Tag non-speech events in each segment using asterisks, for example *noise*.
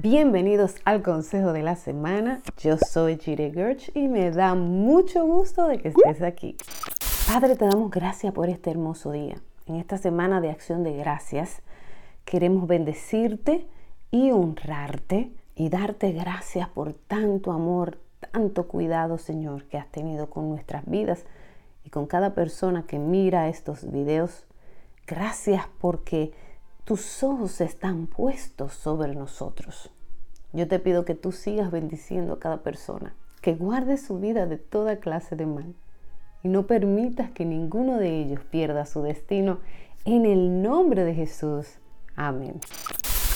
Bienvenidos al consejo de la semana. Yo soy Jire Gerch y me da mucho gusto de que estés aquí. Padre, te damos gracias por este hermoso día. En esta semana de acción de gracias, queremos bendecirte y honrarte y darte gracias por tanto amor, tanto cuidado, Señor, que has tenido con nuestras vidas y con cada persona que mira estos videos. Gracias porque tus ojos están puestos sobre nosotros. Yo te pido que tú sigas bendiciendo a cada persona, que guardes su vida de toda clase de mal y no permitas que ninguno de ellos pierda su destino. En el nombre de Jesús. Amén.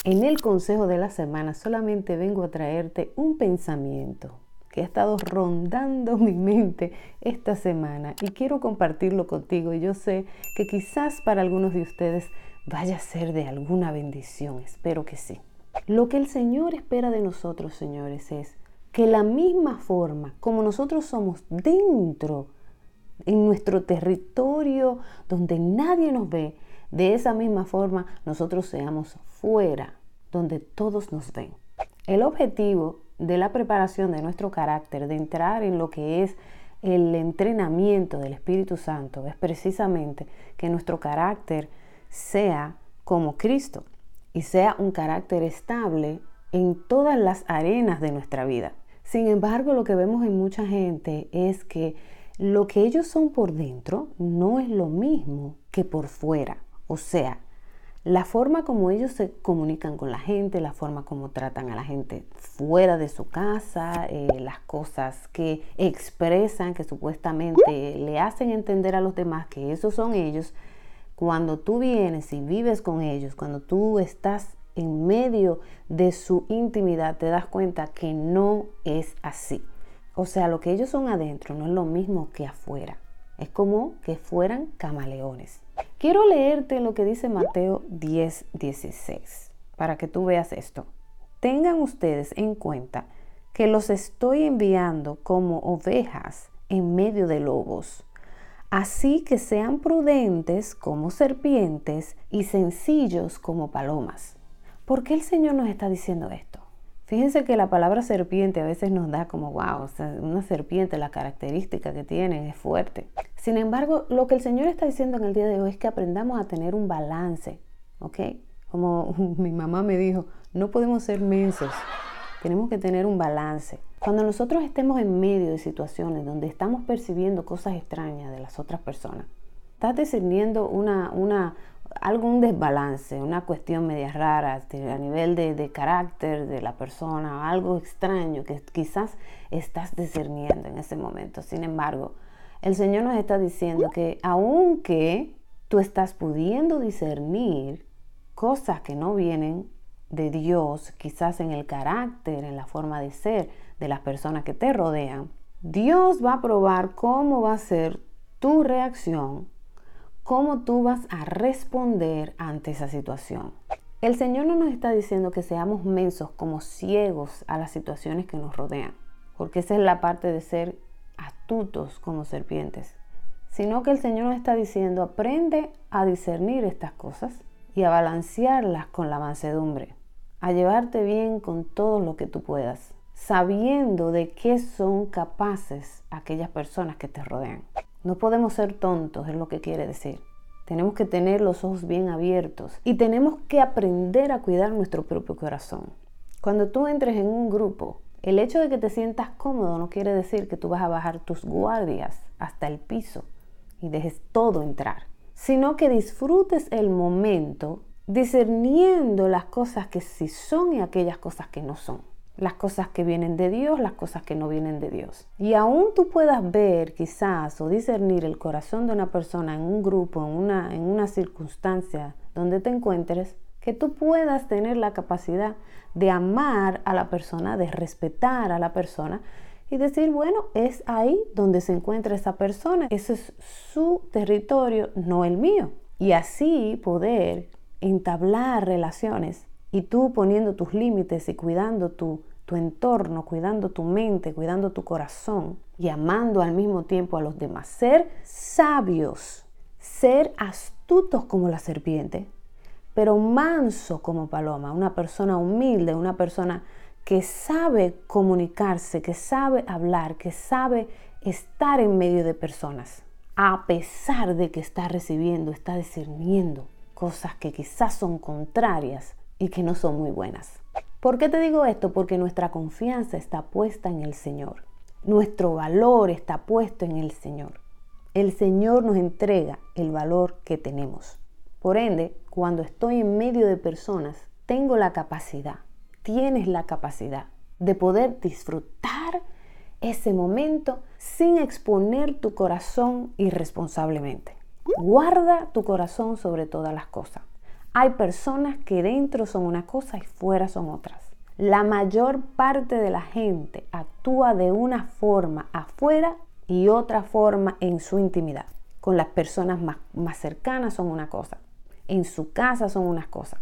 En el consejo de la semana solamente vengo a traerte un pensamiento que ha estado rondando mi mente esta semana y quiero compartirlo contigo. Y yo sé que quizás para algunos de ustedes vaya a ser de alguna bendición. Espero que sí. Lo que el Señor espera de nosotros, señores, es que la misma forma como nosotros somos dentro, en nuestro territorio donde nadie nos ve, de esa misma forma nosotros seamos fuera, donde todos nos ven. El objetivo de la preparación de nuestro carácter, de entrar en lo que es el entrenamiento del Espíritu Santo, es precisamente que nuestro carácter sea como Cristo y sea un carácter estable en todas las arenas de nuestra vida. Sin embargo, lo que vemos en mucha gente es que lo que ellos son por dentro no es lo mismo que por fuera. O sea, la forma como ellos se comunican con la gente, la forma como tratan a la gente fuera de su casa, eh, las cosas que expresan, que supuestamente le hacen entender a los demás que esos son ellos, cuando tú vienes y vives con ellos, cuando tú estás en medio de su intimidad, te das cuenta que no es así. O sea, lo que ellos son adentro no es lo mismo que afuera. Es como que fueran camaleones. Quiero leerte lo que dice Mateo 10, 16, para que tú veas esto. Tengan ustedes en cuenta que los estoy enviando como ovejas en medio de lobos. Así que sean prudentes como serpientes y sencillos como palomas. ¿Por qué el Señor nos está diciendo esto? Fíjense que la palabra serpiente a veces nos da como, wow, una serpiente, la característica que tiene es fuerte. Sin embargo, lo que el Señor está diciendo en el día de hoy es que aprendamos a tener un balance, ¿ok? Como *laughs* mi mamá me dijo, no podemos ser mensos, tenemos que tener un balance. Cuando nosotros estemos en medio de situaciones donde estamos percibiendo cosas extrañas de las otras personas, estás discerniendo una, una, algún desbalance, una cuestión media rara a nivel de, de, carácter de la persona, algo extraño que quizás estás discerniendo en ese momento. Sin embargo, el Señor nos está diciendo que aunque tú estás pudiendo discernir cosas que no vienen de Dios, quizás en el carácter, en la forma de ser de las personas que te rodean, Dios va a probar cómo va a ser tu reacción, cómo tú vas a responder ante esa situación. El Señor no nos está diciendo que seamos mensos como ciegos a las situaciones que nos rodean, porque esa es la parte de ser astutos como serpientes, sino que el Señor nos está diciendo aprende a discernir estas cosas y a balancearlas con la mansedumbre, a llevarte bien con todo lo que tú puedas, sabiendo de qué son capaces aquellas personas que te rodean. No podemos ser tontos, es lo que quiere decir. Tenemos que tener los ojos bien abiertos y tenemos que aprender a cuidar nuestro propio corazón. Cuando tú entres en un grupo, el hecho de que te sientas cómodo no quiere decir que tú vas a bajar tus guardias hasta el piso y dejes todo entrar sino que disfrutes el momento discerniendo las cosas que sí son y aquellas cosas que no son. Las cosas que vienen de Dios, las cosas que no vienen de Dios. Y aún tú puedas ver quizás o discernir el corazón de una persona en un grupo, en una, en una circunstancia donde te encuentres, que tú puedas tener la capacidad de amar a la persona, de respetar a la persona y decir, bueno, es ahí donde se encuentra esa persona, ese es su territorio, no el mío. Y así poder entablar relaciones y tú poniendo tus límites y cuidando tu, tu entorno, cuidando tu mente, cuidando tu corazón y amando al mismo tiempo a los demás. Ser sabios, ser astutos como la serpiente, pero manso como paloma, una persona humilde, una persona que sabe comunicarse, que sabe hablar, que sabe estar en medio de personas, a pesar de que está recibiendo, está discerniendo cosas que quizás son contrarias y que no son muy buenas. ¿Por qué te digo esto? Porque nuestra confianza está puesta en el Señor. Nuestro valor está puesto en el Señor. El Señor nos entrega el valor que tenemos. Por ende, cuando estoy en medio de personas, tengo la capacidad, tienes la capacidad de poder disfrutar ese momento sin exponer tu corazón irresponsablemente. Guarda tu corazón sobre todas las cosas. Hay personas que dentro son una cosa y fuera son otras. La mayor parte de la gente actúa de una forma afuera y otra forma en su intimidad. Con las personas más, más cercanas son una cosa, en su casa son unas cosas.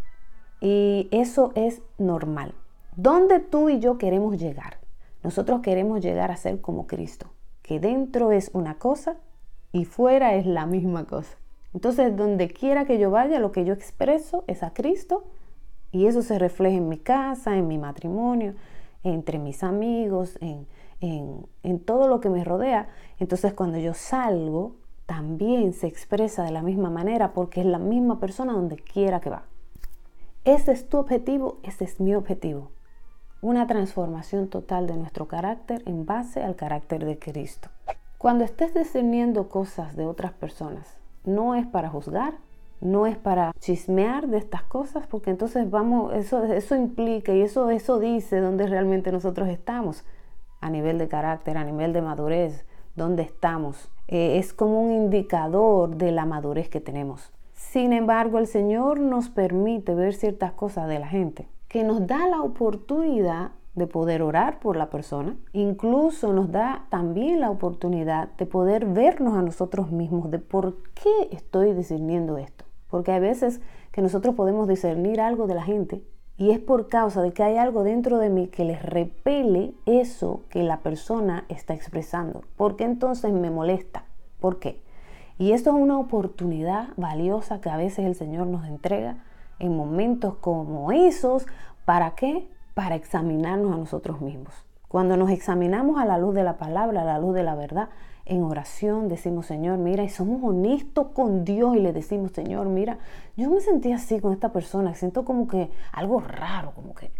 Y eso es normal. ¿Dónde tú y yo queremos llegar? Nosotros queremos llegar a ser como Cristo, que dentro es una cosa y fuera es la misma cosa. Entonces, donde quiera que yo vaya, lo que yo expreso es a Cristo y eso se refleja en mi casa, en mi matrimonio, entre mis amigos, en, en, todo lo que me rodea. Entonces, cuando yo salgo, también se expresa de la misma manera porque es la misma persona donde quiera que va. Ese es tu objetivo, ese es mi objetivo. Una transformación total de nuestro carácter en base al carácter de Cristo. Cuando estés discerniendo cosas de otras personas, no es para juzgar, no es para chismear de estas cosas, porque entonces vamos, eso, implica y eso, eso dice dónde realmente nosotros estamos, a nivel de carácter, a nivel de madurez, dónde estamos. Eh, es como un indicador de la madurez que tenemos. Sin embargo, el Señor nos permite ver ciertas cosas de la gente, que nos da la oportunidad de poder orar por la persona. Incluso nos da también la oportunidad de poder vernos a nosotros mismos de por qué estoy discerniendo esto. Porque hay veces que nosotros podemos discernir algo de la gente y es por causa de que hay algo dentro de mí que les repele eso que la persona está expresando. Porque entonces me molesta. ¿Por qué? Y esto es una oportunidad valiosa que a veces el Señor nos entrega en momentos como esos. ¿Para qué? Para examinarnos a nosotros mismos. Cuando nos examinamos a la luz de la palabra, a la luz de la verdad, en oración decimos, Señor, mira, y somos honestos con Dios y le decimos, Señor, mira, yo me sentí así con esta persona, siento como que algo raro, como que,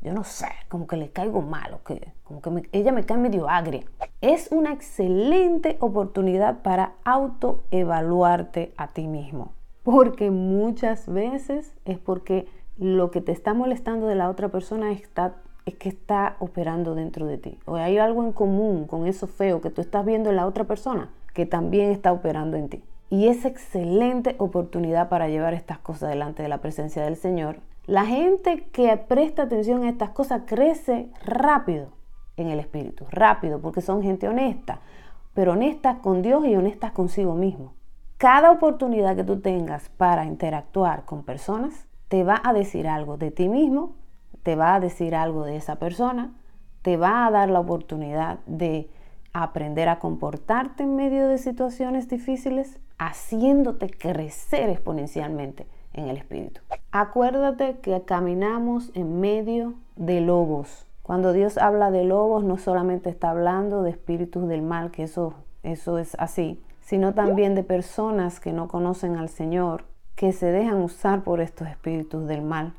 yo no sé, como que le caigo mal, que, como que ella me cae medio agria. Es una excelente oportunidad para autoevaluarte a ti mismo, porque muchas veces es porque lo que te está molestando de la otra persona está, es que está operando dentro de ti. O hay algo en común con eso feo que tú estás viendo en la otra persona que también está operando en ti. Y es excelente oportunidad para llevar estas cosas delante de la presencia del Señor. La gente que presta atención a estas cosas crece rápido en el espíritu, rápido, porque son gente honesta, pero honesta con Dios y honesta consigo mismo. Cada oportunidad que tú tengas para interactuar con personas, te va a decir algo de ti mismo, te va a decir algo de esa persona, te va a dar la oportunidad de aprender a comportarte en medio de situaciones difíciles, haciéndote crecer exponencialmente en el espíritu. Acuérdate que caminamos en medio de lobos. Cuando Dios habla de lobos, no solamente está hablando de espíritus del mal, que eso, eso es así, sino también de personas que no conocen al Señor, que se dejan usar por estos espíritus del mal.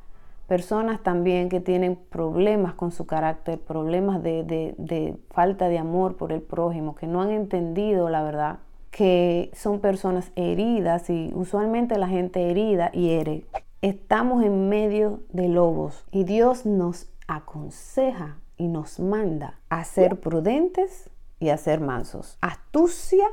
Personas también que tienen problemas con su carácter, problemas de, falta de amor por el prójimo, que no han entendido la verdad, que son personas heridas y usualmente la gente herida hiere. Estamos en medio de lobos y Dios nos aconseja y nos manda a ser prudentes y a ser mansos. Astucia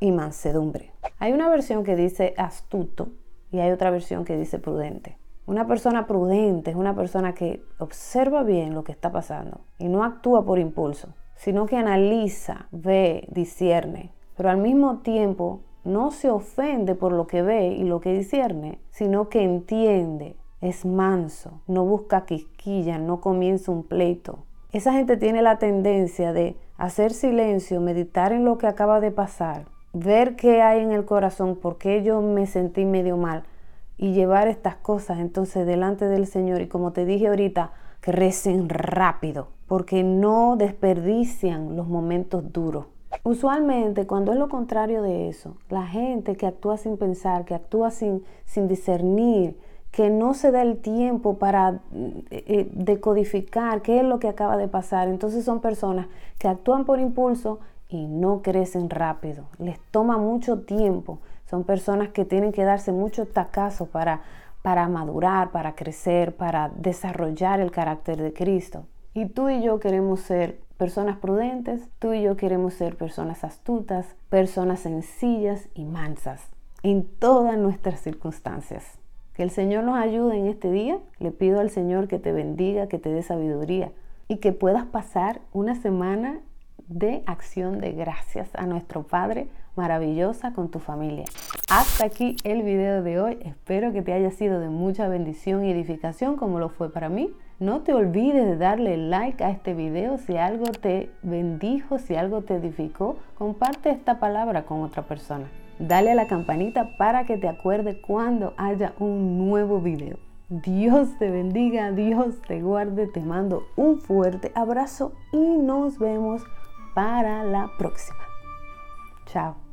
y mansedumbre. Hay una versión que dice astuto y hay otra versión que dice prudente. Una persona prudente es una persona que observa bien lo que está pasando y no actúa por impulso, sino que analiza, ve, discierne, pero al mismo tiempo no se ofende por lo que ve y lo que discierne, sino que entiende, es manso, no busca quisquilla, no comienza un pleito. Esa gente tiene la tendencia de hacer silencio, meditar en lo que acaba de pasar ver qué hay en el corazón, por qué yo me sentí medio mal y llevar estas cosas entonces delante del Señor. Y como te dije ahorita, crecen rápido porque no desperdician los momentos duros. Usualmente cuando es lo contrario de eso, la gente que actúa sin pensar, que actúa sin, sin discernir, que no se da el tiempo para eh, eh, decodificar qué es lo que acaba de pasar, entonces son personas que actúan por impulso y no crecen rápido, les toma mucho tiempo, son personas que tienen que darse mucho tacazo para, para madurar, para crecer, para desarrollar el carácter de Cristo. Y tú y yo queremos ser personas prudentes, tú y yo queremos ser personas astutas, personas sencillas y mansas en todas nuestras circunstancias. Que el Señor nos ayude en este día. Le pido al Señor que te bendiga, que te dé sabiduría y que puedas pasar una semana de acción de gracias a nuestro Padre maravillosa con tu familia. Hasta aquí el video de hoy. Espero que te haya sido de mucha bendición y edificación como lo fue para mí. No te olvides de darle like a este video si algo te bendijo, si algo te edificó. Comparte esta palabra con otra persona. Dale a la campanita para que te acuerde cuando haya un nuevo video. Dios te bendiga, Dios te guarde, te mando un fuerte abrazo y nos vemos para la próxima. Chao.